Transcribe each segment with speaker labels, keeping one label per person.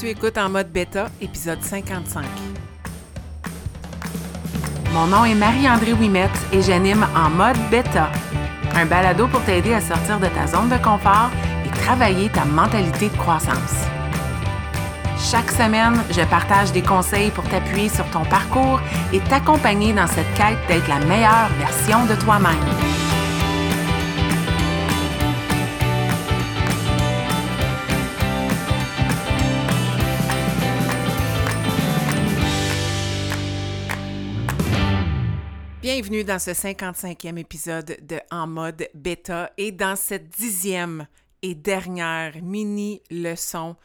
Speaker 1: Tu écoutes en mode bêta, épisode 55. Mon nom est Marie-André Wimette et j'anime en mode bêta, un balado pour t'aider à sortir de ta zone de confort et travailler ta mentalité de croissance. Chaque semaine, je partage des conseils pour t'appuyer sur ton parcours et t'accompagner dans cette quête d'être la meilleure version de toi-même. Bienvenue dans ce 55e épisode de En mode bêta et dans cette dixième et dernière mini leçon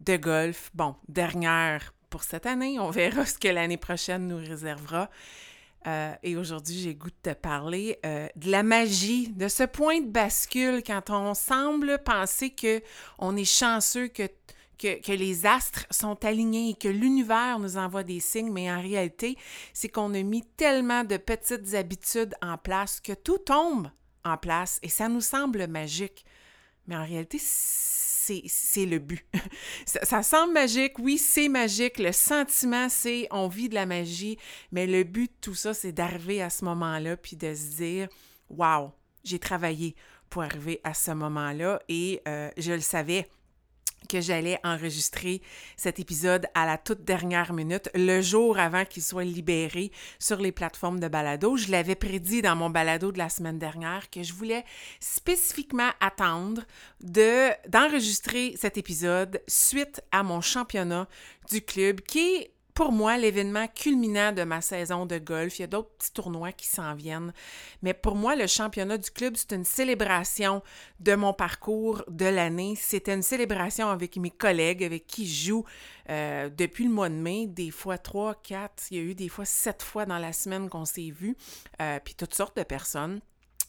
Speaker 1: de golf. Bon, dernière pour cette année. On verra ce que l'année prochaine nous réservera. Euh, et aujourd'hui, j'ai goût de te parler euh, de la magie, de ce point de bascule quand on semble penser que on est chanceux, que, que, les astres sont alignés et que l'univers nous envoie des signes, mais en réalité, c'est qu'on a mis tellement de petites habitudes en place que tout tombe en place et ça nous semble magique. Mais en réalité, c'est le but. ça, ça, semble magique, oui, c'est magique. Le sentiment, c'est on vit de la magie, mais le but de tout ça, c'est d'arriver à ce moment-là, puis de se dire, wow, j'ai travaillé pour arriver à ce moment-là et euh, je le savais que j'allais enregistrer cet épisode à la toute dernière minute, le jour avant qu'il soit libéré sur les plateformes de balado. Je l'avais prédit dans mon balado de la semaine dernière que je voulais spécifiquement attendre de d'enregistrer cet épisode suite à mon championnat du club qui pour moi, l'événement culminant de ma saison de golf. Il y a d'autres petits tournois qui s'en viennent. Mais pour moi, le championnat du club, c'est une célébration de mon parcours de l'année. C'était une célébration avec mes collègues, avec qui je joue euh, depuis le mois de mai, des fois trois, quatre, il y a eu des fois sept fois dans la semaine qu'on s'est vus, euh, puis toutes sortes de personnes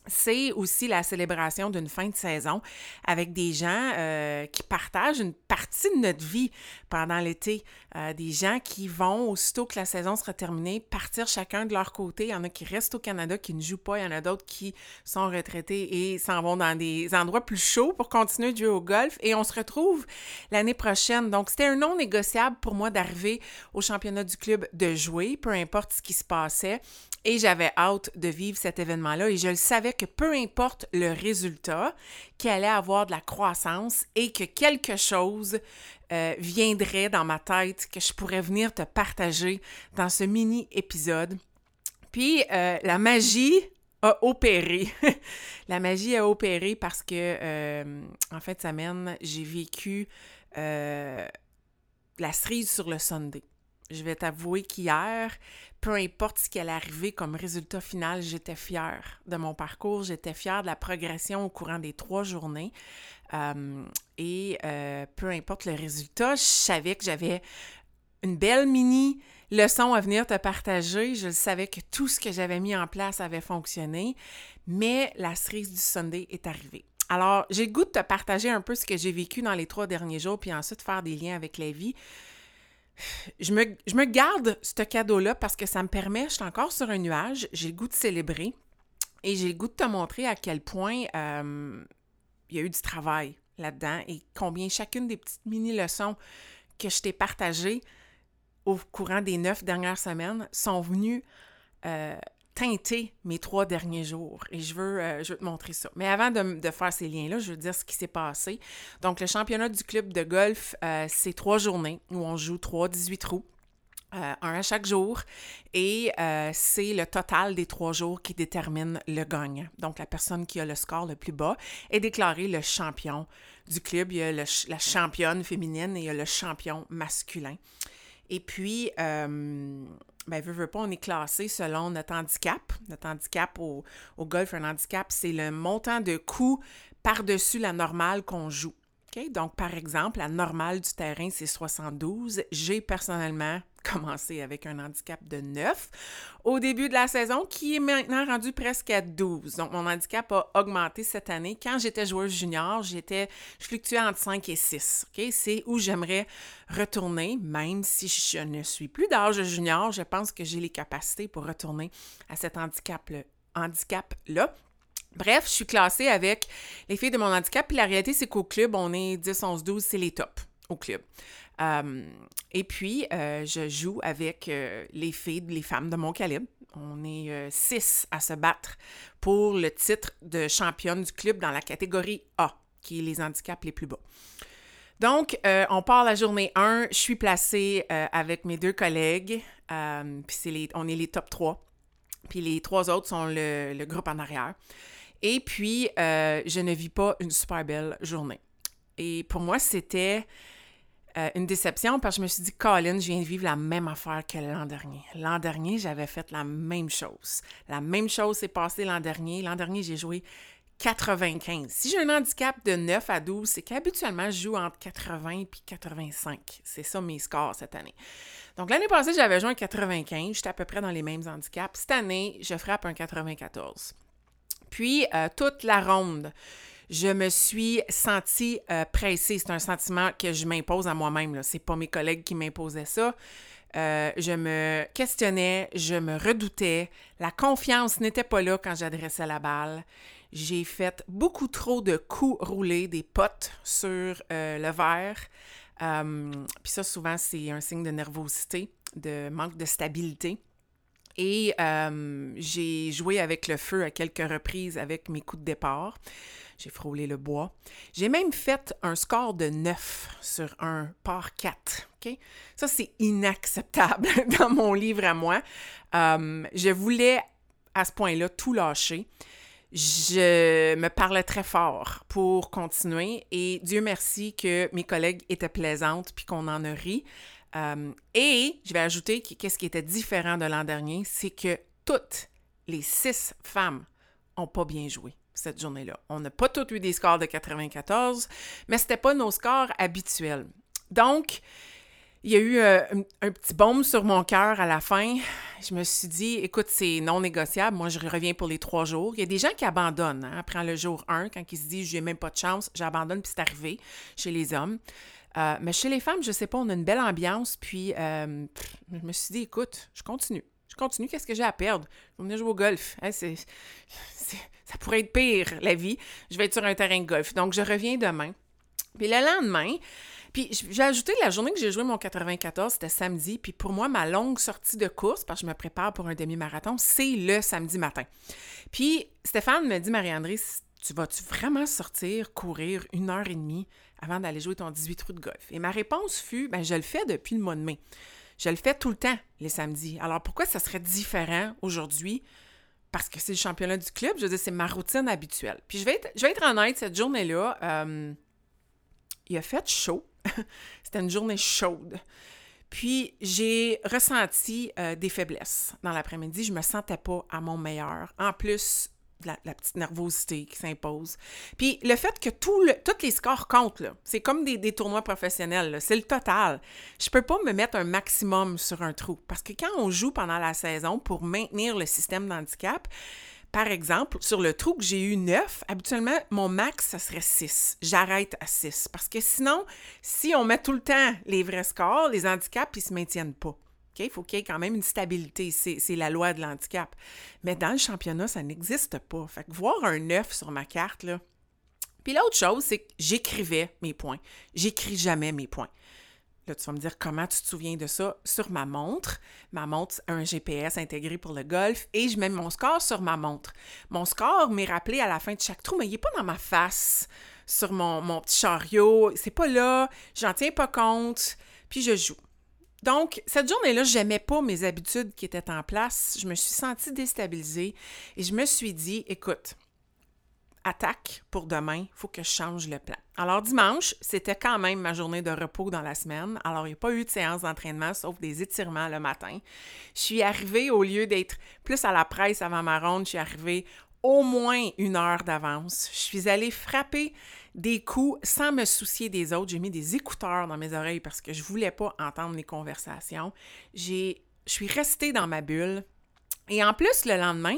Speaker 1: c'est aussi la célébration d'une fin de saison avec des gens euh, qui partagent une partie de notre vie pendant l'été. Euh, des gens qui vont, aussitôt que la saison sera terminée, partir chacun de leur côté. Il y en a qui restent au Canada, qui ne jouent pas. Il y en a d'autres qui sont retraités et s'en vont dans des endroits plus chauds pour continuer de jouer au golf. Et on se retrouve l'année prochaine. Donc, c'était un non négociable pour moi d'arriver au championnat du club de jouer, peu importe ce qui se passait. Et j'avais hâte de vivre cet événement-là et je le savais que peu importe le résultat, qu'il allait avoir de la croissance et que quelque chose euh, viendrait dans ma tête que je pourrais venir te partager dans ce mini-épisode. Puis euh, la magie a opéré. la magie a opéré parce que euh, en fin de semaine, j'ai vécu la cerise sur le Sunday. Je vais t'avouer qu'hier, peu importe ce qui allait arriver comme résultat final, j'étais fière de mon parcours, j'étais fière de la progression au courant des trois journées. Euh, et euh, peu importe le résultat, je savais que j'avais une belle mini leçon à venir te partager. Je savais que tout ce que j'avais mis en place avait fonctionné, mais la cerise du Sunday est arrivée. Alors, j'ai le goût de te partager un peu ce que j'ai vécu dans les trois derniers jours, puis ensuite faire des liens avec la vie je me, garde ce cadeau-là parce que ça me permet, je suis encore sur un nuage, j'ai le goût de célébrer et j'ai le goût de te montrer à quel point euh, il y a eu du travail là-dedans et combien chacune des petites mini-leçons que je t'ai partagées au courant des neuf dernières semaines sont venues euh, teinter mes trois derniers jours et je veux, euh, te montrer ça. Mais avant de, faire ces liens-là, je veux dire ce qui s'est passé. Donc, le championnat du club de golf, euh, c'est trois journées où on joue trois 18 trous. Euh, un à chaque jour, et c'est le total des trois jours qui détermine le gagnant. Donc, la personne qui a le score le plus bas est déclarée le champion du club. Il y a la championne féminine et il y a le champion masculin. Et puis, ben, veux, veux pas, on est classé selon notre handicap. Notre handicap au, au golf, un handicap, c'est le montant de coût par-dessus la normale qu'on joue. Donc, par exemple, la normale du terrain, c'est 72. J'ai personnellement commencé avec un handicap de 9 au début de la saison, qui est maintenant rendu presque à 12. Donc, mon handicap a augmenté cette année. Quand j'étais joueur junior, j'étais, je fluctuais entre 5 et 6. C'est où j'aimerais retourner, même si je ne suis plus d'âge junior, je pense que j'ai les capacités pour retourner à cet handicap-là. Handicap -là. Bref, je suis classée avec les filles de mon handicap. Puis la réalité, c'est qu'au club, on est 10, 11, 12, c'est les tops au club. Euh, et puis, euh, je joue avec les filles, les femmes de mon calibre. On est six à se battre pour le titre de championne du club dans la catégorie A, qui est les handicaps les plus bas. Donc, on part la journée 1. Je suis placée avec mes deux collègues. puis on est les top 3. Puis les trois autres sont le, groupe en arrière. Et puis, je ne vis pas une super belle journée. Et pour moi, c'était euh, une déception parce que je me suis dit, Colin, je viens de vivre la même affaire que l'an dernier. L'an dernier, j'avais fait la même chose. La même chose s'est passée l'an dernier. L'an dernier, j'ai joué 95. Si j'ai un handicap de 9 à 12, c'est qu'habituellement, je joue entre 80 et 85. C'est ça mes scores cette année. Donc, l'année passée, j'avais joué un 95. J'étais à peu près dans les mêmes handicaps. Cette année, je frappe un 94. Puis, euh, toute la ronde, je me suis sentie euh, pressée. C'est un sentiment que je m'impose à moi-même. Ce n'est pas mes collègues qui m'imposaient ça. Euh, je me questionnais, je me redoutais. La confiance n'était pas là quand j'adressais la balle. J'ai fait beaucoup trop de coups roulés, des potes sur euh, le verre. Puis ça, souvent, c'est un signe de nervosité, de manque de stabilité. Et j'ai joué avec le feu à quelques reprises avec mes coups de départ. J'ai frôlé le bois. J'ai même fait un score de 9 sur un par 4. OK? Ça, c'est inacceptable dans mon livre à moi. Je voulais à ce point-là tout lâcher. Je me parlais très fort pour continuer et Dieu merci que mes collègues étaient plaisantes puis qu'on en a ri. Euh, et je vais ajouter qu'est-ce qui était différent de l'an dernier, c'est que toutes les six femmes n'ont pas bien joué cette journée-là. On n'a pas tous eu des scores de 94, mais ce n'était pas nos scores habituels. Donc, il y a eu euh, un, petit baume sur mon cœur à la fin. Je me suis dit, écoute, c'est non négociable. Moi, je reviens pour les trois jours. Il y a des gens qui abandonnent hein, après le jour 1, quand ils se disent, j'ai même pas de chance, j'abandonne, puis c'est arrivé chez les hommes. Euh, mais chez les femmes, je sais pas, on a une belle ambiance. Puis, euh, je me suis dit, écoute, je continue. Je continue, qu'est-ce que j'ai à perdre? Je vais venir jouer au golf. Hein, ça pourrait être pire, la vie. Je vais être sur un terrain de golf. Donc, je reviens demain. Puis le lendemain, puis j'ai ajouté la journée que j'ai joué mon 94, c'était samedi. Puis pour moi, ma longue sortie de course, parce que je me prépare pour un demi-marathon, c'est le samedi matin. Puis Stéphane me dit, Marie-André, tu vas-tu vraiment sortir, courir une heure et demie avant d'aller jouer ton 18 trous de golf? Et ma réponse fut, ben je le fais depuis le mois de mai. Je le fais tout le temps, les samedis. Alors pourquoi ça serait différent aujourd'hui? Parce que c'est le championnat du club. Je veux dire, c'est ma routine habituelle. Puis je vais être, je vais être honnête, cette journée-là, euh, il a fait chaud. C'était une journée chaude. Puis j'ai ressenti euh, des faiblesses dans l'après-midi. Je me sentais pas à mon meilleur. En plus, la, petite nervosité qui s'impose. Puis le fait que tous les scores comptent, c'est comme des, tournois professionnels, c'est le total. Je peux pas me mettre un maximum sur un trou parce que quand on joue pendant la saison pour maintenir le système d'handicap, par exemple, sur le trou que j'ai eu 9, habituellement, mon max, ça serait 6. J'arrête à 6. Parce que sinon, si on met tout le temps les vrais scores, les handicaps, ils se maintiennent pas. Il faut qu'il y ait quand même une stabilité. C'est la loi de l'handicap. Mais dans le championnat, ça n'existe pas. Fait que voir un 9 sur ma carte, là. Puis l'autre chose, c'est que j'écrivais mes points. J'écris jamais mes points. Là, tu vas me dire comment tu te souviens de ça? Sur ma montre. Ma montre un GPS intégré pour le golf et je mets mon score sur ma montre. Mon score m'est rappelé à la fin de chaque trou, mais il n'est pas dans ma face, sur mon, mon petit chariot. C'est pas là, j'en tiens pas compte, puis je joue. Donc, cette journée-là, je n'aimais pas mes habitudes qui étaient en place. Je me suis sentie déstabilisée et je me suis dit, écoute, attaque pour demain, il faut que je change le plan. Alors, dimanche, c'était quand même ma journée de repos dans la semaine. Alors, il n'y a pas eu de séance d'entraînement, sauf des étirements le matin. Je suis arrivée, au lieu d'être plus à la presse avant ma ronde, je suis arrivée au moins une heure d'avance. Je suis allée frapper des coups sans me soucier des autres. J'ai mis des écouteurs dans mes oreilles parce que je voulais pas entendre les conversations. Je suis restée dans ma bulle. Et en plus, le lendemain,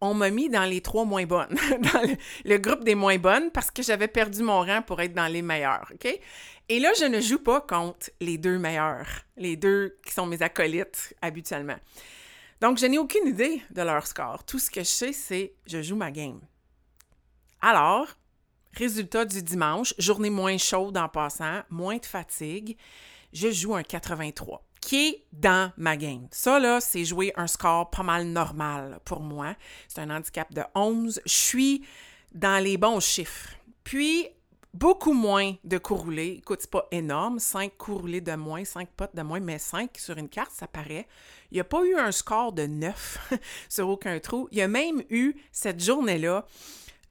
Speaker 1: on m'a mis dans les trois moins bonnes, dans le, groupe des moins bonnes, parce que j'avais perdu mon rang pour être dans les meilleurs, OK? Et là, je ne joue pas contre les deux meilleurs, les deux qui sont mes acolytes habituellement. Donc, je n'ai aucune idée de leur score. Tout ce que je sais, c'est je joue ma game. Alors, Résultat du dimanche, journée moins chaude en passant, moins de fatigue, je joue un 83 qui est dans ma game. Ça, là, c'est jouer un score pas mal normal pour moi. C'est un handicap de 11. Je suis dans les bons chiffres. Puis, beaucoup moins de coups roulés. Écoute, c'est pas énorme. 5 coups roulés de moins, 5 potes de moins, mais 5 sur une carte, ça paraît. Il n'y a pas eu un score de 9 sur aucun trou. Il y a même eu cette journée-là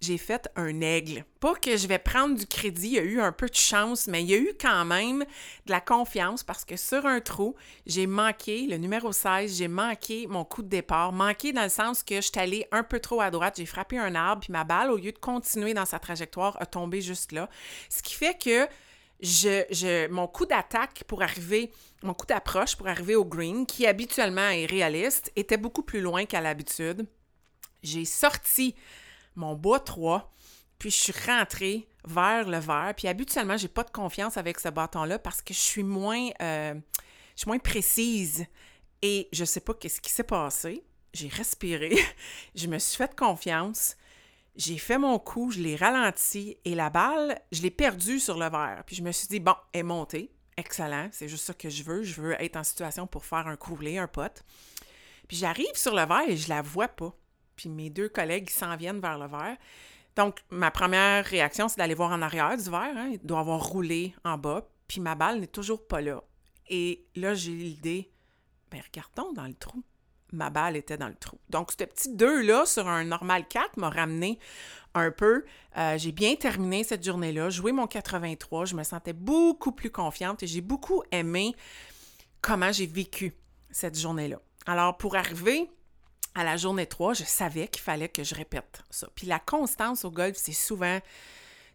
Speaker 1: j'ai fait un aigle. Pas que je vais prendre du crédit, il y a eu un peu de chance, mais il y a eu quand même de la confiance parce que sur un trou, j'ai manqué le numéro 16, j'ai manqué mon coup de départ, manqué dans le sens que je suis allée un peu trop à droite, j'ai frappé un arbre, puis ma balle, au lieu de continuer dans sa trajectoire, a tombé juste là. Ce qui fait que je, mon coup d'attaque pour arriver, mon coup d'approche pour arriver au green, qui habituellement est réaliste, était beaucoup plus loin qu'à l'habitude. J'ai sorti mon bois 3, puis je suis rentrée vers le vert. Puis habituellement, j'ai pas de confiance avec ce bâton-là parce que je suis moins, euh, je moins précise. Et je sais pas qu'est-ce qui s'est passé. J'ai respiré, je me suis fait confiance, j'ai fait mon coup, je l'ai ralenti et la balle, je l'ai perdue sur le verre. Puis je me suis dit, bon, elle est montée, excellent, c'est juste ça que je veux. Je veux être en situation pour faire un courlet, un pote. Puis j'arrive sur le verre et je la vois pas puis mes deux collègues s'en viennent vers le verre. Donc, ma première réaction, c'est d'aller voir en arrière du verre. Hein. Il doit avoir roulé en bas, puis ma balle n'est toujours pas là. Et là, j'ai l'idée, ben regardons dans le trou. Ma balle était dans le trou. Donc, ce petit 2-là sur un normal 4 m'a ramené un peu. Euh, j'ai bien terminé cette journée-là, joué mon 83. Je me sentais beaucoup plus confiante et j'ai beaucoup aimé comment j'ai vécu cette journée-là. Alors, pour arriver à la journée 3, je savais qu'il fallait que je répète ça. Puis la constance au golf, c'est souvent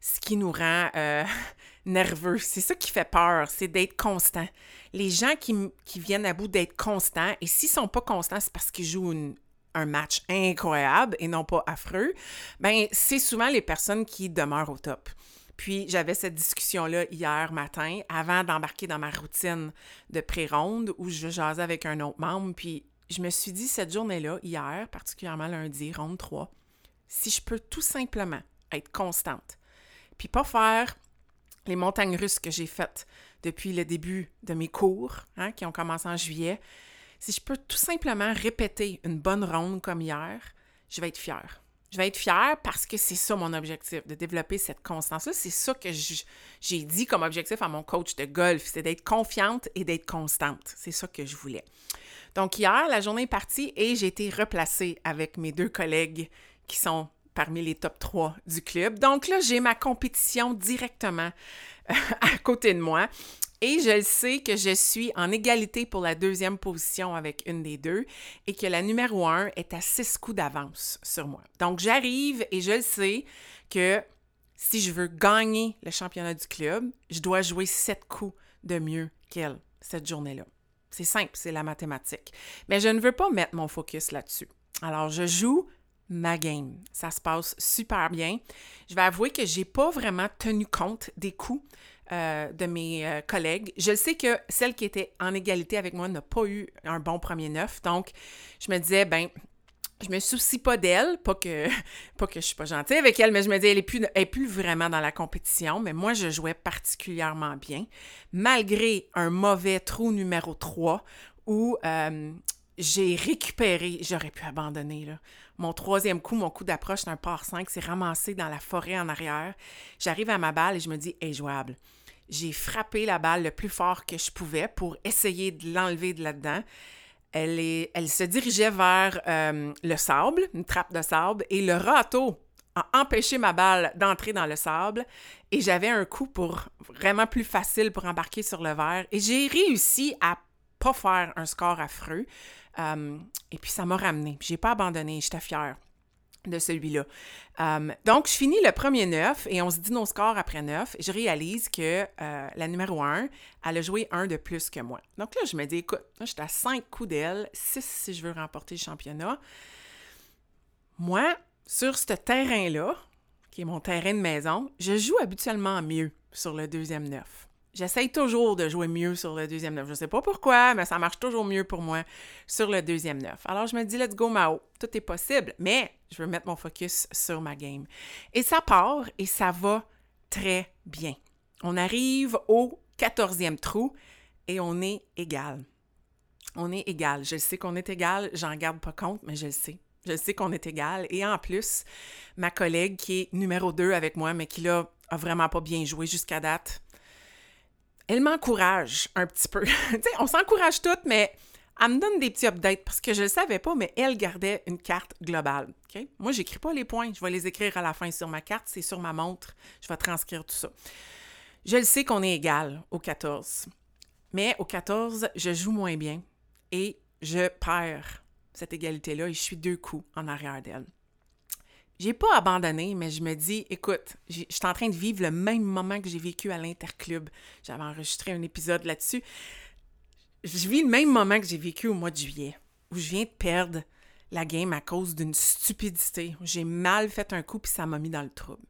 Speaker 1: ce qui nous rend euh, nerveux. C'est ça qui fait peur, c'est d'être constant. Les gens qui, viennent à bout d'être constants, et s'ils sont pas constants, c'est parce qu'ils jouent un match incroyable et non pas affreux, ben c'est souvent les personnes qui demeurent au top. Puis j'avais cette discussion-là hier matin, avant d'embarquer dans ma routine de pré-ronde, où je jasais avec un autre membre, puis je me suis dit cette journée-là, hier, particulièrement lundi, ronde 3, si je peux tout simplement être constante, puis pas faire les montagnes russes que j'ai faites depuis le début de mes cours, hein, qui ont commencé en juillet, si je peux tout simplement répéter une bonne ronde comme hier, je vais être fière. Je vais être fière parce que c'est ça mon objectif, de développer cette constance-là. C'est ça que j'ai dit comme objectif à mon coach de golf, c'est d'être confiante et d'être constante. C'est ça que je voulais. Donc hier, la journée est partie et j'ai été replacée avec mes deux collègues qui sont parmi les top 3 du club. Donc là, j'ai ma compétition directement euh, à côté de moi. Et je sais que je suis en égalité pour la deuxième position avec une des deux et que la numéro un est à six coups d'avance sur moi. Donc j'arrive et je le sais que si je veux gagner le championnat du club, je dois jouer sept coups de mieux qu'elle cette journée-là. C'est simple, c'est la mathématique. Mais je ne veux pas mettre mon focus là-dessus. Alors, je joue ma game. Ça se passe super bien. Je vais avouer que j'ai pas vraiment tenu compte des coups euh, de mes euh, collègues. Je sais que celle qui était en égalité avec moi n'a pas eu un bon premier neuf. Donc, je me disais, ben, je me soucie pas d'elle, pas que pas que je suis pas gentille avec elle, mais je me dis elle est plus vraiment dans la compétition, mais moi je jouais particulièrement bien malgré un mauvais trou numéro 3 où euh, j'ai récupéré, j'aurais pu abandonner. Mon troisième coup, mon coup d'approche d'un par 5, c'est ramassé dans la forêt en arrière. J'arrive à ma balle et je me dis, est jouable. J'ai frappé la balle le plus fort que je pouvais pour essayer de l'enlever de là-dedans. Elle, se dirigeait vers euh, le sable, une trappe de sable, et le râteau a empêché ma balle d'entrer dans le sable. Et j'avais un coup pour vraiment plus facile pour embarquer sur le verre. Et j'ai réussi à pas faire un score affreux. Euh, et puis ça m'a ramené. J'ai pas abandonné, j'étais fière de celui-là. Euh, donc, je finis le premier neuf et on se dit nos scores après neuf. Je réalise que euh, la numéro un, elle a joué un de plus que moi. Donc là, je me dis, écoute, je suis à cinq coups d'elle, six si je veux remporter le championnat. Moi, sur ce terrain-là, qui est mon terrain de maison, je joue habituellement mieux sur le deuxième neuf. J'essaye toujours de jouer mieux sur le deuxième neuf. Je sais pas pourquoi, mais ça marche toujours mieux pour moi sur le deuxième neuf. Alors je me dis, let's go Mao, tout est possible, mais je veux mettre mon focus sur ma game. Et ça part et ça va très bien. On arrive au quatorzième trou et on est égal. On est égal. Je sais qu'on est égal, j'en garde pas compte, mais je le sais. Je sais qu'on est égal. Et en plus, ma collègue qui est numéro 2 avec moi, mais qui là a vraiment pas bien joué jusqu'à date, elle m'encourage un petit peu. on s'encourage toutes, mais elle me donne des petits updates parce que je ne le savais pas, mais elle gardait une carte globale. Moi, Moi, n'écris pas les points. Je vais les écrire à la fin sur ma carte. C'est sur ma montre. Je vais transcrire tout ça. Je le sais qu'on est égal au 14. Mais au 14, je joue moins bien et je perds cette égalité-là et je suis deux coups en arrière d'elle. J'ai pas abandonné, mais je me dis, écoute, je suis en train de vivre le même moment que j'ai vécu à l'Interclub. J'avais enregistré un épisode là-dessus. Je vis le même moment que j'ai vécu au mois de juillet, où je viens de perdre la game à cause d'une stupidité. J'ai mal fait un coup, puis ça m'a mis dans le trouble.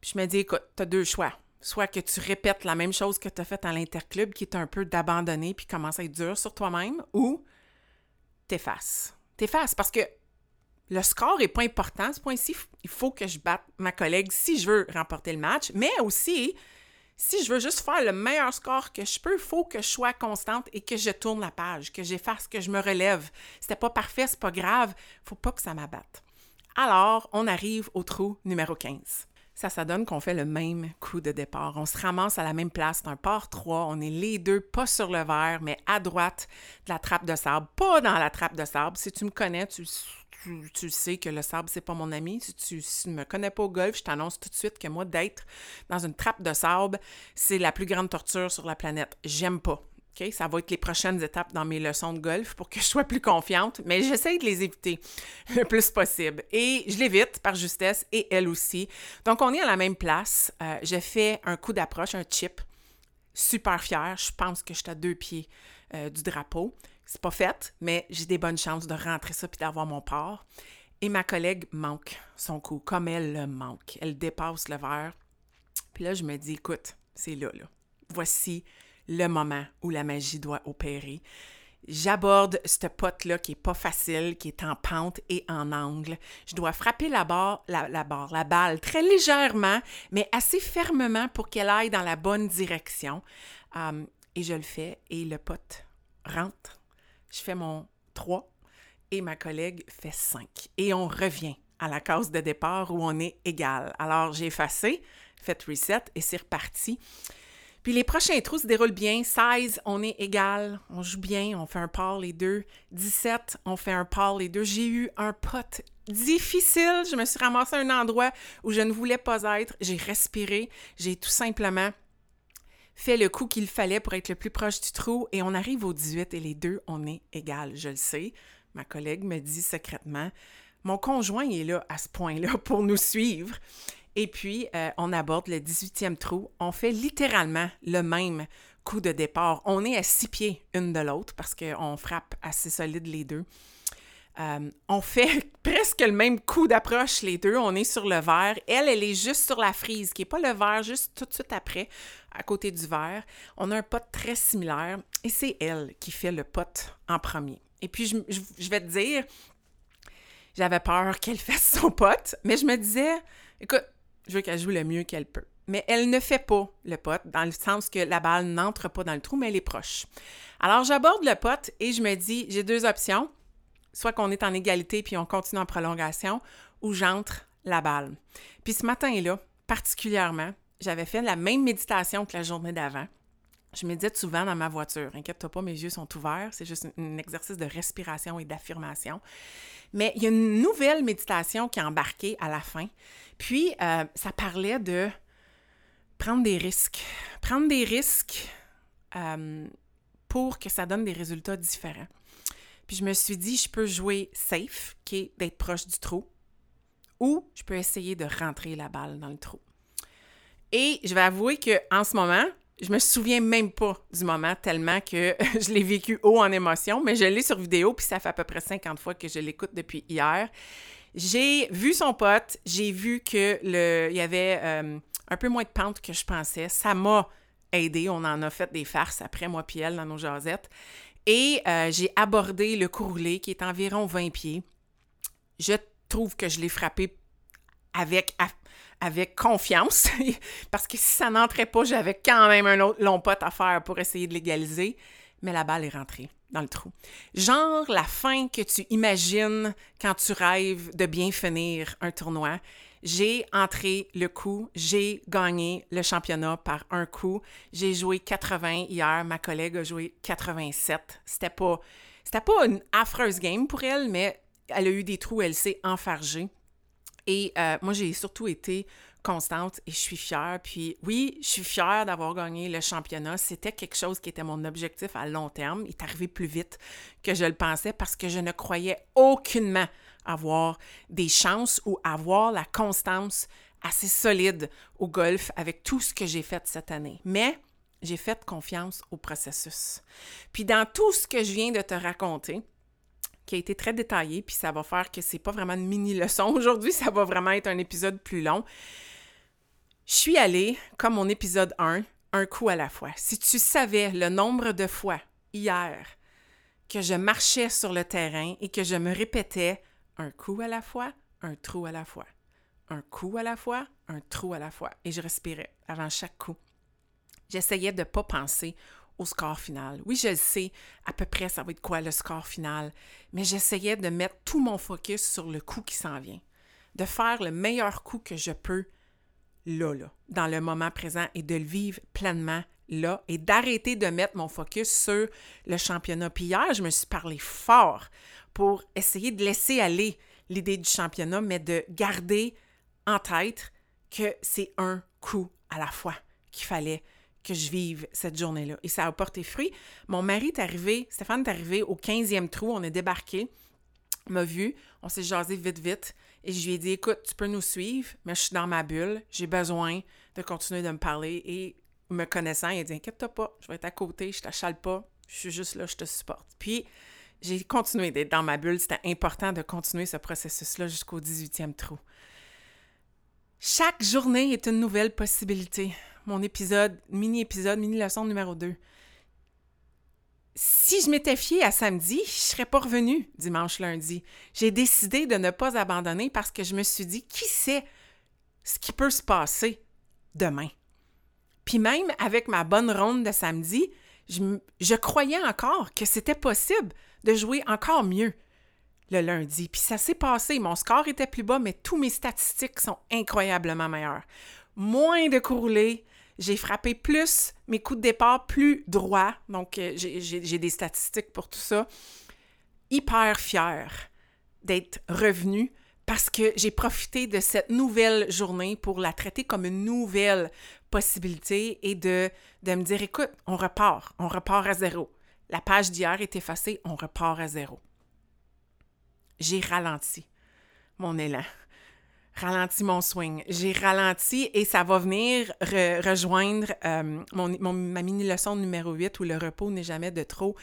Speaker 1: Puis je me dis, écoute, tu as deux choix. Soit que tu répètes la même chose que tu as fait à l'Interclub, qui est un peu d'abandonner, puis commencer à être dur sur toi-même, ou t'effaces. T'effaces parce que le score n'est pas important. Ce point-ci, il faut que je batte ma collègue si je veux remporter le match, mais aussi, si je veux juste faire le meilleur score que je peux, il faut que je sois constante et que je tourne la page, que j'efface, que je me relève. C'était pas parfait, c'est pas grave, faut pas que ça m'abatte. Alors, on arrive au trou numéro 15. Ça, ça donne qu'on fait le même coup de départ. On se ramasse à la même place d'un par 3. On est les deux, pas sur le verre, mais à droite de la trappe de sable, pas dans la trappe de sable. Si tu me connais, tu tu, sais que le sable, c'est pas mon ami. Si tu ne me connais pas au golf, je t'annonce tout de suite que moi, d'être dans une trappe de sable, c'est la plus grande torture sur la planète. J'aime pas. Ça va être les prochaines étapes dans mes leçons de golf pour que je sois plus confiante, mais j'essaie de les éviter le plus possible. Et je l'évite par justesse et elle aussi. Donc, on est à la même place. Euh, je fais un coup d'approche, un chip. Super fière. Je pense que je suis à deux pieds euh, du drapeau. C'est pas fait, mais j'ai des bonnes chances de rentrer ça puis d'avoir mon part. Et ma collègue manque son coup, comme elle le manque. Elle dépasse le verre. Puis là, je me dis, écoute, c'est là, là. Voici le moment où la magie doit opérer. J'aborde ce pote-là qui est pas facile, qui est en pente et en angle. Je dois frapper la barre, la, barre, la balle très légèrement, mais assez fermement pour qu'elle aille dans la bonne direction. Hum, et je le fais et le pote rentre je fais mon 3 et ma collègue fait 5. Et on revient à la case de départ où on est égal. Alors, j'ai effacé, fait reset et c'est reparti. Puis les prochains trous se déroulent bien. 16, on est égal, on joue bien, on fait un par les deux. 17, on fait un par les deux. J'ai eu un pote difficile. Je me suis ramassé à un endroit où je ne voulais pas être. J'ai respiré. J'ai tout simplement fait le coup qu'il fallait pour être le plus proche du trou et on arrive au 18 et les deux, on est égal, je le sais. Ma collègue me dit secrètement, mon conjoint est là à ce point-là pour nous suivre. Et puis, euh, on aborde le 18e trou. On fait littéralement le même coup de départ. On est à six pieds une de l'autre parce qu'on frappe assez solide les deux. Euh, on fait presque le même coup d'approche, les deux. On est sur le verre. Elle, elle est juste sur la frise, qui n'est pas le verre, juste tout de suite après, à côté du verre. On a un pot très similaire et c'est elle qui fait le pot en premier. Et puis, je, vais te dire, j'avais peur qu'elle fasse son pot, mais je me disais, écoute, je veux qu'elle joue le mieux qu'elle peut. Mais elle ne fait pas le pot, dans le sens que la balle n'entre pas dans le trou, mais elle est proche. Alors, j'aborde le pot et je me dis, j'ai deux options soit qu'on est en égalité puis on continue en prolongation, ou j'entre la balle. Puis ce matin-là, particulièrement, j'avais fait la même méditation que la journée d'avant. Je médite souvent dans ma voiture. Inquiète-toi pas, mes yeux sont ouverts. C'est juste un exercice de respiration et d'affirmation. Mais il y a une nouvelle méditation qui est embarquée à la fin. Puis, euh, ça parlait de prendre des risques. Prendre des risques euh, pour que ça donne des résultats différents. Puis je me suis dit, je peux jouer safe, qui est d'être proche du trou, ou je peux essayer de rentrer la balle dans le trou. Et je vais avouer qu'en ce moment, je me souviens même pas du moment tellement que je l'ai vécu haut en émotion, mais je l'ai sur vidéo, puis ça fait à peu près 50 fois que je l'écoute depuis hier. J'ai vu son pote, j'ai vu que le, il y avait euh, un peu moins de pente que je pensais. Ça m'a aidé. On en a fait des farces après, moi puis elle, dans nos jasettes. Et euh, j'ai abordé le courlet qui est environ 20 pieds. Je trouve que je l'ai frappé avec, avec confiance, parce que si ça n'entrait pas, j'avais quand même un autre long pot à faire pour essayer de l'égaliser. Mais la balle est rentrée dans le trou. Genre la fin que tu imagines quand tu rêves de bien finir un tournoi. J'ai entré le coup, j'ai gagné le championnat par un coup. J'ai joué 80 hier, ma collègue a joué 87. C'était pas c'était pas une affreuse game pour elle, mais elle a eu des trous, elle s'est enfargée. Et euh, moi, j'ai surtout été constante et je suis fière. Puis oui, je suis fière d'avoir gagné le championnat. C'était quelque chose qui était mon objectif à long terme. Il est arrivé plus vite que je le pensais parce que je ne croyais aucunement avoir des chances ou avoir la constance assez solide au golf avec tout ce que j'ai fait cette année. Mais j'ai fait confiance au processus. Puis dans tout ce que je viens de te raconter, qui a été très détaillé, puis ça va faire que c'est pas vraiment une mini leçon aujourd'hui, ça va vraiment être un épisode plus long. Je suis allée, comme mon épisode 1, un coup à la fois. Si tu savais le nombre de fois hier que je marchais sur le terrain et que je me répétais un coup à la fois, un trou à la fois, un coup à la fois, un trou à la fois, et je respirais avant chaque coup. J'essayais de ne pas penser au score final. Oui, je le sais, à peu près, ça va être quoi le score final, mais j'essayais de mettre tout mon focus sur le coup qui s'en vient, de faire le meilleur coup que je peux là, là, dans le moment présent et de le vivre pleinement là et d'arrêter de mettre mon focus sur le championnat. Puis hier, je me suis parlé fort pour essayer de laisser aller l'idée du championnat, mais de garder en tête que c'est un coup à la fois qu'il fallait que je vive cette journée-là. Et ça a porté fruit. Mon mari est arrivé, Stéphane est arrivé au 15e trou, on est débarqué, m'a vu, on s'est jasé vite, vite. Et je lui ai dit, écoute, tu peux nous suivre, mais je suis dans ma bulle, j'ai besoin de continuer de me parler. Et me connaissant, il a dit, inquiète-toi pas, je vais être à côté, je t'achale pas, je suis juste là, je te supporte. Puis, j'ai continué d'être dans ma bulle. C'était important de continuer ce processus-là jusqu'au 18e trou. Chaque journée est une nouvelle possibilité. Mon épisode, mini-épisode, mini-leçon numéro 2 si je m'étais fiée à samedi, je serais pas revenue dimanche, lundi. J'ai décidé de ne pas abandonner parce que je me suis dit, qui sait ce qui peut se passer demain? Puis même avec ma bonne ronde de samedi, je, croyais encore que c'était possible de jouer encore mieux le lundi. Puis ça s'est passé. Mon score était plus bas, mais tous mes statistiques sont incroyablement meilleures. Moins de courlés, j'ai frappé plus, mes coups de départ plus droits. Donc, euh, j'ai des statistiques pour tout ça. Hyper fière d'être revenue parce que j'ai profité de cette nouvelle journée pour la traiter comme une nouvelle possibilité et de, me dire, écoute, on repart, on repart à zéro. La page d'hier est effacée, on repart à zéro. J'ai ralenti mon élan ralenti mon swing. J'ai ralenti et ça va venir rejoindre euh, mon, ma mini-leçon numéro 8 où le repos n'est jamais de trop.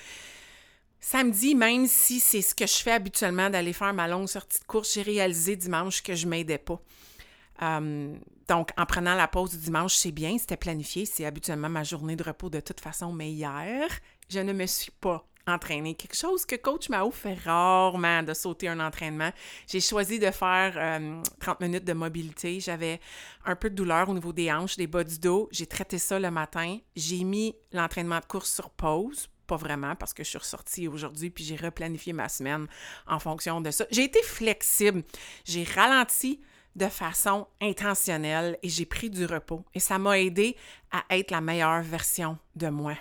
Speaker 1: Samedi, même si c'est ce que je fais habituellement d'aller faire ma longue sortie de course, j'ai réalisé dimanche que je m'aidais pas. Euh, donc, en prenant la pause du dimanche, c'est bien, c'était planifié, c'est habituellement ma journée de repos de toute façon, mais hier, je ne me suis pas entraîner. Quelque chose que Coach Mao fait rarement de sauter un entraînement. J'ai choisi de faire 30 euh, minutes de mobilité. J'avais un peu de douleur au niveau des hanches, des bas du dos. J'ai traité ça le matin. J'ai mis l'entraînement de course sur pause. Pas vraiment, parce que je suis ressortie aujourd'hui, puis j'ai replanifié ma semaine en fonction de ça. J'ai été flexible. J'ai ralenti de façon intentionnelle et j'ai pris du repos. Et ça m'a aidé à être la meilleure version de moi.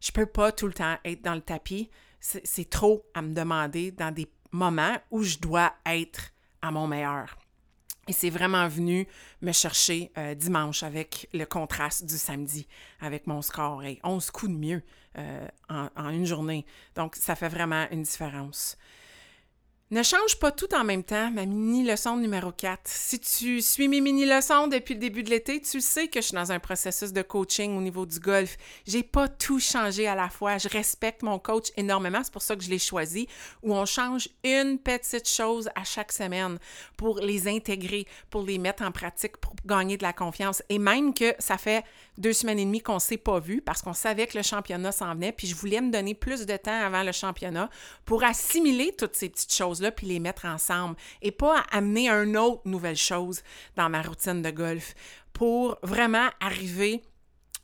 Speaker 1: Je peux pas tout le temps être dans le tapis. C'est trop à me demander dans des moments où je dois être à mon meilleur. Et c'est vraiment venu me chercher euh, dimanche avec le contraste du samedi, avec mon score. Et 11 coups de mieux euh, en, une journée. Donc, ça fait vraiment une différence. Ne change pas tout en même temps, ma mini-leçon numéro 4. Si tu suis mes mini-leçons depuis le début de l'été, tu sais que je suis dans un processus de coaching au niveau du golf. J'ai pas tout changé à la fois. Je respecte mon coach énormément, c'est pour ça que je l'ai choisi, où on change une petite chose à chaque semaine pour les intégrer, pour les mettre en pratique, pour gagner de la confiance. Et même que ça fait deux semaines et demie qu'on ne s'est pas vu parce qu'on savait que le championnat s'en venait, puis je voulais me donner plus de temps avant le championnat pour assimiler toutes ces petites choses-là puis les mettre ensemble et pas amener une autre nouvelle chose dans ma routine de golf pour vraiment arriver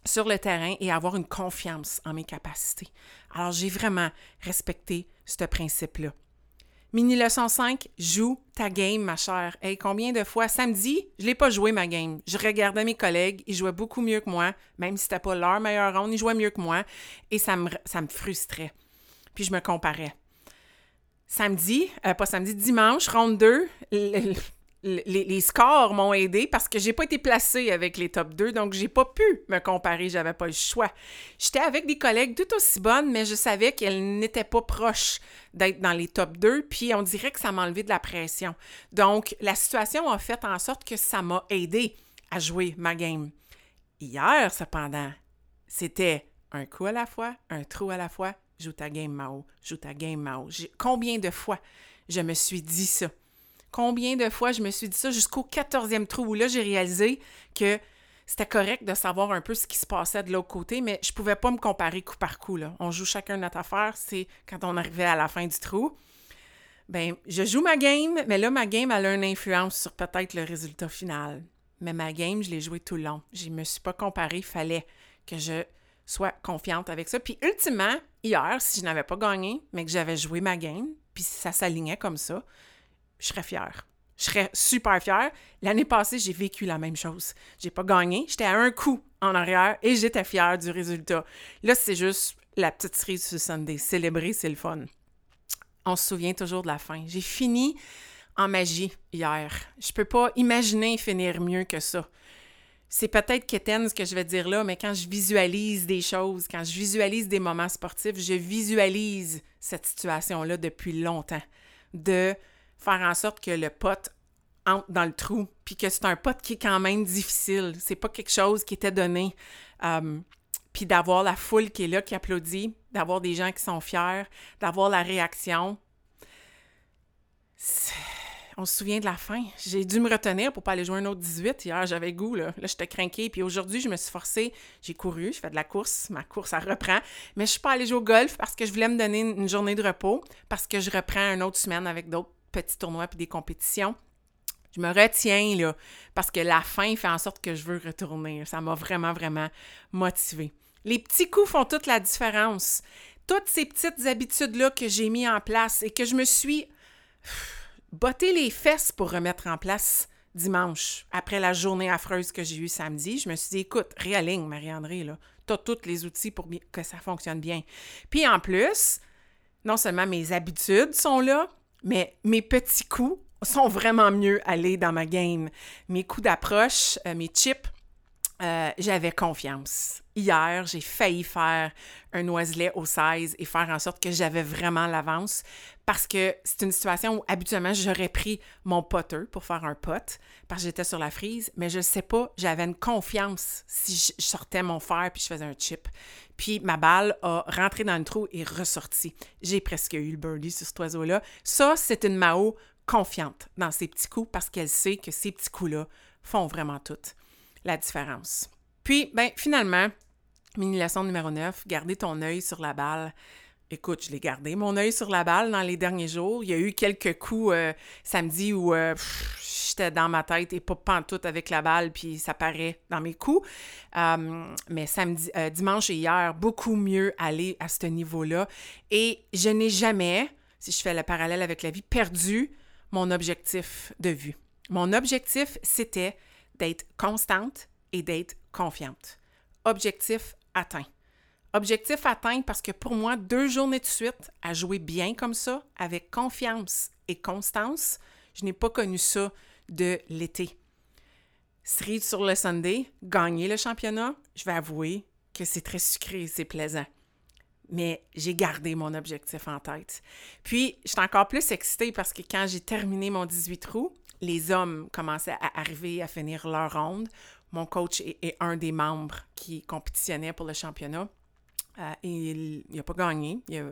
Speaker 1: sur le terrain et avoir une confiance en mes capacités. Alors, j'ai vraiment respecté ce principe-là. Mini leçon 5, joue ta game, ma chère. Hey, combien de fois? Samedi, je l'ai pas joué ma game. Je regardais mes collègues, ils jouaient beaucoup mieux que moi, même si c'était pas leur meilleur round, ils jouaient mieux que moi, et ça me, ça me frustrait. Puis je me comparais. Samedi, euh, pas samedi, dimanche, round 2, les, scores m'ont aidé parce que j'ai pas été placée avec les top 2, donc j'ai pas pu me comparer, j'avais pas le choix. J'étais avec des collègues tout aussi bonnes, mais je savais qu'elles n'étaient pas proches d'être dans les top 2, puis on dirait que ça m'a enlevé de la pression. Donc, la situation a fait en sorte que ça m'a aidé à jouer ma game. Hier, cependant, c'était un coup à la fois, un trou à la fois, joue ta game Mao, joue ta game Mao. Combien de fois je me suis dit ça? Combien de fois je me suis dit ça jusqu'au 14e trou où là, j'ai réalisé que c'était correct de savoir un peu ce qui se passait de l'autre côté, mais je pouvais pas me comparer coup par coup. Là. On joue chacun notre affaire, c'est quand on arrivait à la fin du trou. Ben, je joue ma game, mais là, ma game, elle a une influence sur peut-être le résultat final. Mais ma game, je l'ai jouée tout le long. Je me suis pas comparée, il fallait que je sois confiante avec ça. Puis ultimement, hier, si je n'avais pas gagné, mais que j'avais joué ma game, puis ça s'alignait comme ça, je serais fière. Je serais super fière. L'année passée, j'ai vécu la même chose. J'ai pas gagné, j'étais à un coup en arrière et j'étais fière du résultat. Là, c'est juste la petite cerise sur Sunday. Célébrer, c'est le fun. On se souvient toujours de la fin. J'ai fini en magie hier. Je peux pas imaginer finir mieux que ça. C'est peut-être quétaine ce que je vais dire là, mais quand je visualise des choses, quand je visualise des moments sportifs, je visualise cette situation-là depuis longtemps. De faire en sorte que le pote entre dans le trou, puis que c'est un pote qui est quand même difficile. C'est pas quelque chose qui était donné. Euh, puis d'avoir la foule qui est là, qui applaudit, d'avoir des gens qui sont fiers, d'avoir la réaction. On se souvient de la fin. J'ai dû me retenir pour pas aller jouer un autre 18. Hier, j'avais goût, là. Là, j'étais craquée. Puis aujourd'hui, je me suis forcée. J'ai couru, je fais de la course. Ma course, elle reprend. Mais je suis pas allée jouer au golf parce que je voulais me donner une journée de repos, parce que je reprends une autre semaine avec d'autres petits tournois puis des compétitions. Je me retiens, là, parce que la fin fait en sorte que je veux retourner. Ça m'a vraiment, vraiment motivée. Les petits coups font toute la différence. Toutes ces petites habitudes-là que j'ai mis en place et que je me suis botté les fesses pour remettre en place dimanche, après la journée affreuse que j'ai eue samedi, je me suis dit, écoute, réaligne, Marie-André, là. Tu as tous les outils pour que ça fonctionne bien. Puis en plus, non seulement mes habitudes sont là, mais mes petits coups sont vraiment mieux allés dans ma game. Mes coups d'approche, euh, mes chips, euh, j'avais confiance. Hier, j'ai failli faire un noiselet au 16 et faire en sorte que j'avais vraiment l'avance parce que c'est une situation où habituellement j'aurais pris mon potter pour faire un pot parce que j'étais sur la frise, mais je sais pas, j'avais une confiance si je sortais mon fer puis je faisais un chip. Puis ma balle a rentré dans le trou et ressorti. J'ai presque eu le birdie sur cet oiseau-là. Ça, c'est une Mao confiante dans ses petits coups parce qu'elle sait que ces petits coups-là font vraiment toute la différence. Puis, ben, finalement, mini leçon numéro 9, garder ton œil sur la balle. Écoute, je l'ai gardé, mon œil sur la balle dans les derniers jours. Il y a eu quelques coups euh, samedi où euh, j'étais dans ma tête et pas pantoute avec la balle, puis ça paraît dans mes coups. Euh, mais samedi, dimanche et hier, beaucoup mieux aller à ce niveau-là. Et je n'ai jamais, si je fais le parallèle avec la vie, perdu mon objectif de vue. Mon objectif, c'était d'être constante et d'être confiante. Objectif atteint. Objectif atteint parce que pour moi, deux journées de suite à jouer bien comme ça, avec confiance et constance, je n'ai pas connu ça de l'été. Cerise sur le Sunday, gagner le championnat, je vais avouer que c'est très sucré, c'est plaisant. Mais j'ai gardé mon objectif en tête. Puis, je suis encore plus excitée parce que quand j'ai terminé mon 18 trous, les hommes commençaient à arriver à finir leur ronde. Mon coach est, un des membres qui compétitionnait pour le championnat. Euh, et il n'a pas gagné. Il n'a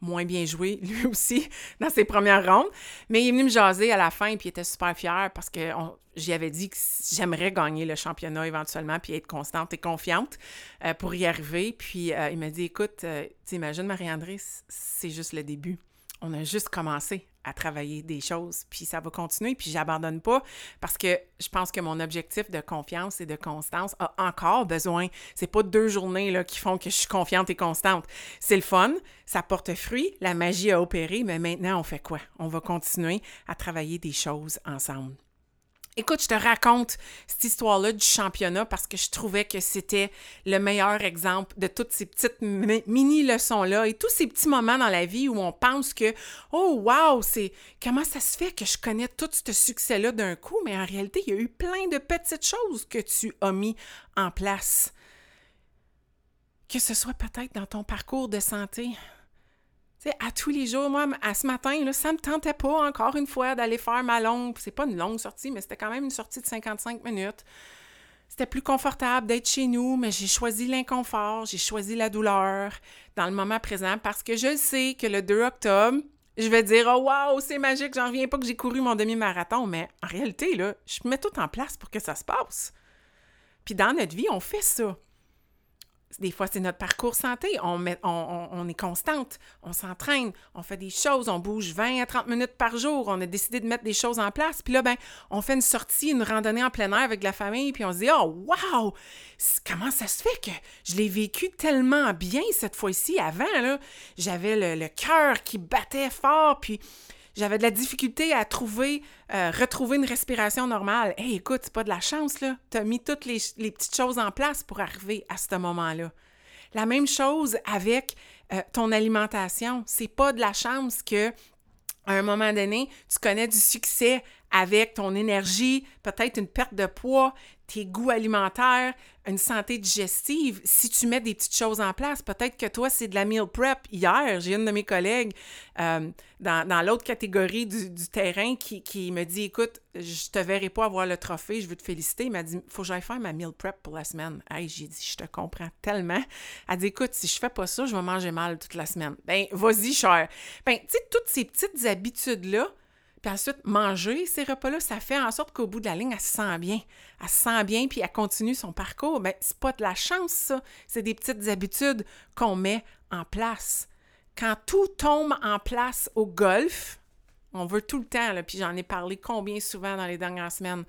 Speaker 1: moins bien joué, lui aussi, dans ses premières rondes. Mais il est venu me jaser à la fin, puis il était super fier parce que j'y avais dit que j'aimerais gagner le championnat éventuellement, puis être constante et confiante euh, pour y arriver. Puis euh, il m'a dit Écoute, t'imagines, Marie-André, c'est juste le début. On a juste commencé à travailler des choses, puis ça va continuer, puis j'abandonne pas parce que je pense que mon objectif de confiance et de constance a encore besoin. C'est pas deux journées là, qui font que je suis confiante et constante. C'est le fun, ça porte fruit, la magie a opéré, mais maintenant on fait quoi? On va continuer à travailler des choses ensemble. Écoute, je te raconte cette histoire-là du championnat parce que je trouvais que c'était le meilleur exemple de toutes ces petites mini-leçons-là et tous ces petits moments dans la vie où on pense que Oh, wow, c'est comment ça se fait que je connais tout ce succès-là d'un coup, mais en réalité, il y a eu plein de petites choses que tu as mis en place. Que ce soit peut-être dans ton parcours de santé, à tous les jours, moi, à ce matin, là, ça me tentait pas encore une fois d'aller faire ma longue. C'est pas une longue sortie, mais c'était quand même une sortie de 55 minutes. C'était plus confortable d'être chez nous, mais j'ai choisi l'inconfort, j'ai choisi la douleur dans le moment présent parce que je sais que le 2 octobre, je vais dire Oh wow, c'est magique, j'en reviens pas que j'ai couru mon demi-marathon, mais en réalité, là, je mets tout en place pour que ça se passe. Puis dans notre vie, on fait ça des fois, c'est notre parcours santé. On, est constante, on s'entraîne, on fait des choses, on bouge 20 à 30 minutes par jour. On a décidé de mettre des choses en place. Puis là, ben, on fait une sortie, une randonnée en plein air avec la famille, puis on se dit Oh, wow! Comment ça se fait que je l'ai vécu tellement bien cette fois-ci? Avant, j'avais le, le cœur qui battait fort, puis j'avais de la difficulté à trouver, euh, retrouver une respiration normale. Hey, écoute, c'est pas de la chance, là. Tu as mis toutes les, petites choses en place pour arriver à ce moment-là. La même chose avec euh, ton alimentation. C'est pas de la chance que à un moment donné, tu connais du succès avec ton énergie, peut-être une perte de poids, tes goûts alimentaires, une santé digestive, si tu mets des petites choses en place, peut-être que toi, c'est de la meal prep. Hier, j'ai une de mes collègues euh, dans, l'autre catégorie du, terrain qui, me dit Écoute, je te verrai pas avoir le trophée, je veux te féliciter. Il m'a dit Faut que j'aille faire ma meal prep pour la semaine. Hey, j'ai dit Je te comprends tellement. Elle dit Écoute, si je fais pas ça, je vais manger mal toute la semaine. Ben, vas-y, cher. Ben, tu sais, toutes ces petites habitudes-là, puis ensuite, manger ces repas-là, ça fait en sorte qu'au bout de la ligne, elle se sent bien. Elle se sent bien, puis elle continue son parcours. Bien, c'est pas de la chance, ça. C'est des petites habitudes qu'on met en place. Quand tout tombe en place au golf, on veut tout le temps, puis j'en ai parlé combien souvent dans les dernières semaines.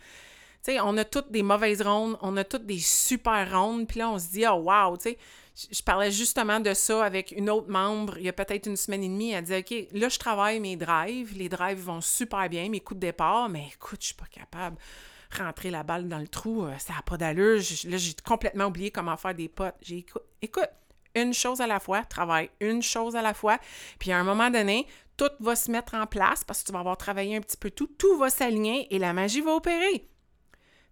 Speaker 1: On a toutes des mauvaises rondes, on a toutes des super rondes, puis là, on se dit, oh wow, tu sais, je parlais justement de ça avec une autre membre il y a peut-être une semaine et demie. Elle dit OK, là, je travaille mes drives. Les drives vont super bien, mes coups de départ, mais écoute, je suis pas capable. Rentrer la balle dans le trou, euh, ça n'a pas d'allure. Là, j'ai complètement oublié comment faire des potes. J'ai écoute, une chose à la fois, travaille une chose à la fois. Puis à un moment donné, tout va se mettre en place parce que tu vas avoir travaillé un petit peu tout, tout va s'aligner et la magie va opérer.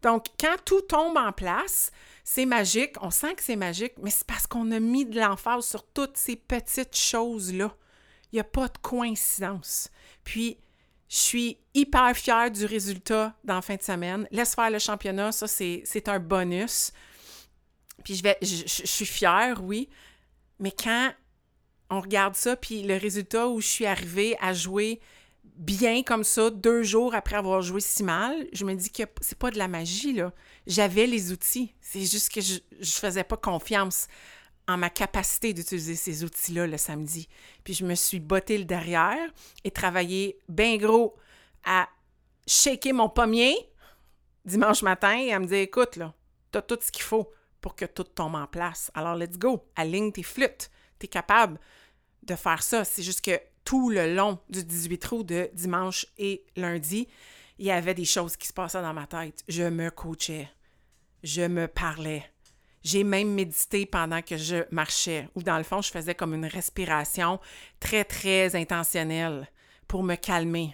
Speaker 1: Donc, quand tout tombe en place, c'est magique, on sent que c'est magique, mais c'est parce qu'on a mis de l'emphase sur toutes ces petites choses-là. Il n'y a pas de coïncidence. Puis, je suis hyper fière du résultat dans la fin de semaine. Laisse faire le championnat, ça, c'est un bonus. Puis, je, vais, suis fière, oui, mais quand on regarde ça, puis le résultat où je suis arrivée à jouer bien comme ça, deux jours après avoir joué si mal, je me dis que c'est pas de la magie, là. J'avais les outils. C'est juste que je, je faisais pas confiance en ma capacité d'utiliser ces outils-là le samedi. Puis je me suis botté le derrière et travaillé bien gros à shaker mon pommier dimanche matin et à me dire écoute, là, t'as tout ce qu'il faut pour que tout tombe en place. Alors, let's go, aligne tes flûtes. T'es capable de faire ça. C'est juste que tout le long du 18 août de dimanche et lundi, il y avait des choses qui se passaient dans ma tête. Je me coachais, je me parlais. J'ai même médité pendant que je marchais, ou dans le fond, je faisais comme une respiration très, très intentionnelle pour me calmer.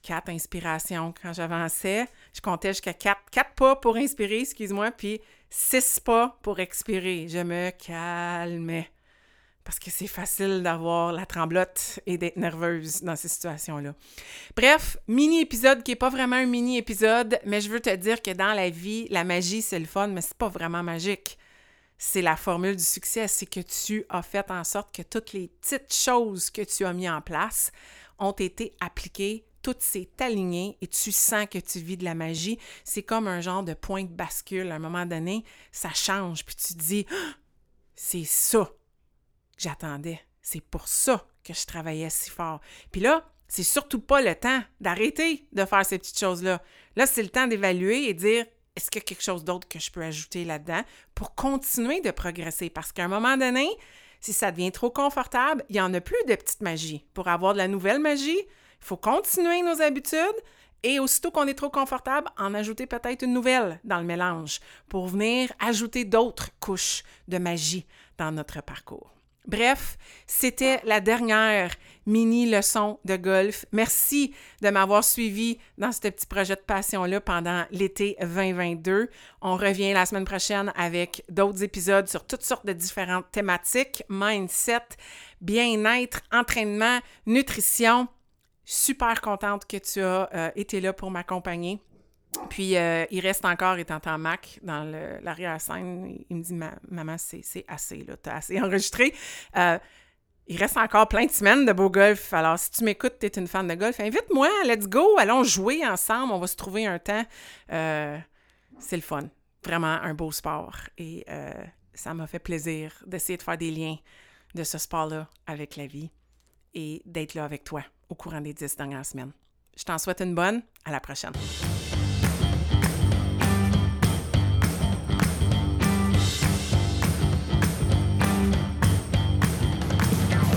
Speaker 1: Quatre inspirations quand j'avançais. Je comptais jusqu'à quatre, quatre pas pour inspirer, excuse-moi, puis six pas pour expirer. Je me calmais parce que c'est facile d'avoir la tremblote et d'être nerveuse dans ces situations-là. Bref, mini-épisode qui n'est pas vraiment un mini-épisode, mais je veux te dire que dans la vie, la magie, c'est le fun, mais c'est pas vraiment magique. c'est la formule du succès, c'est que tu as fait en sorte que toutes les petites choses que tu as mis en place ont été appliquées, tout s'est aligné et tu sens que tu vis de la magie. C'est comme un genre de point de bascule. À un moment donné, ça change, puis tu te dis, c'est ça j'attendais. C'est pour ça que je travaillais si fort. Puis là, c'est surtout pas le temps d'arrêter de faire ces petites choses-là. Là, c'est le temps d'évaluer et dire est-ce qu'il y a quelque chose d'autre que je peux ajouter là-dedans pour continuer de progresser? Parce qu'à un moment donné, si ça devient trop confortable, il n'y en a plus de petite magie. Pour avoir de la nouvelle magie, il faut continuer nos habitudes et aussitôt qu'on est trop confortable, en ajouter peut-être une nouvelle dans le mélange pour venir ajouter d'autres couches de magie dans notre parcours. Bref, c'était la dernière mini leçon de golf. Merci de m'avoir suivi dans ce petit projet de passion-là pendant l'été 2022. On revient la semaine prochaine avec d'autres épisodes sur toutes sortes de différentes thématiques, mindset, bien-être, entraînement, nutrition. Super contente que tu as euh, été là pour m'accompagner. Puis, euh, il reste encore, étant en Mac, dans l'arrière-scène, il me dit Maman, c'est assez, là, t'as assez enregistré. Euh, il reste encore plein de semaines de beau golf. Alors, si tu m'écoutes, tu es une fan de golf, invite-moi, let's go, allons jouer ensemble, on va se trouver un temps. Euh, c'est le fun. Vraiment un beau sport. Et ça m'a fait plaisir d'essayer de faire des liens de ce sport-là avec la vie et d'être là avec toi au courant des dix dernières semaines. Je t'en souhaite une bonne. À la prochaine.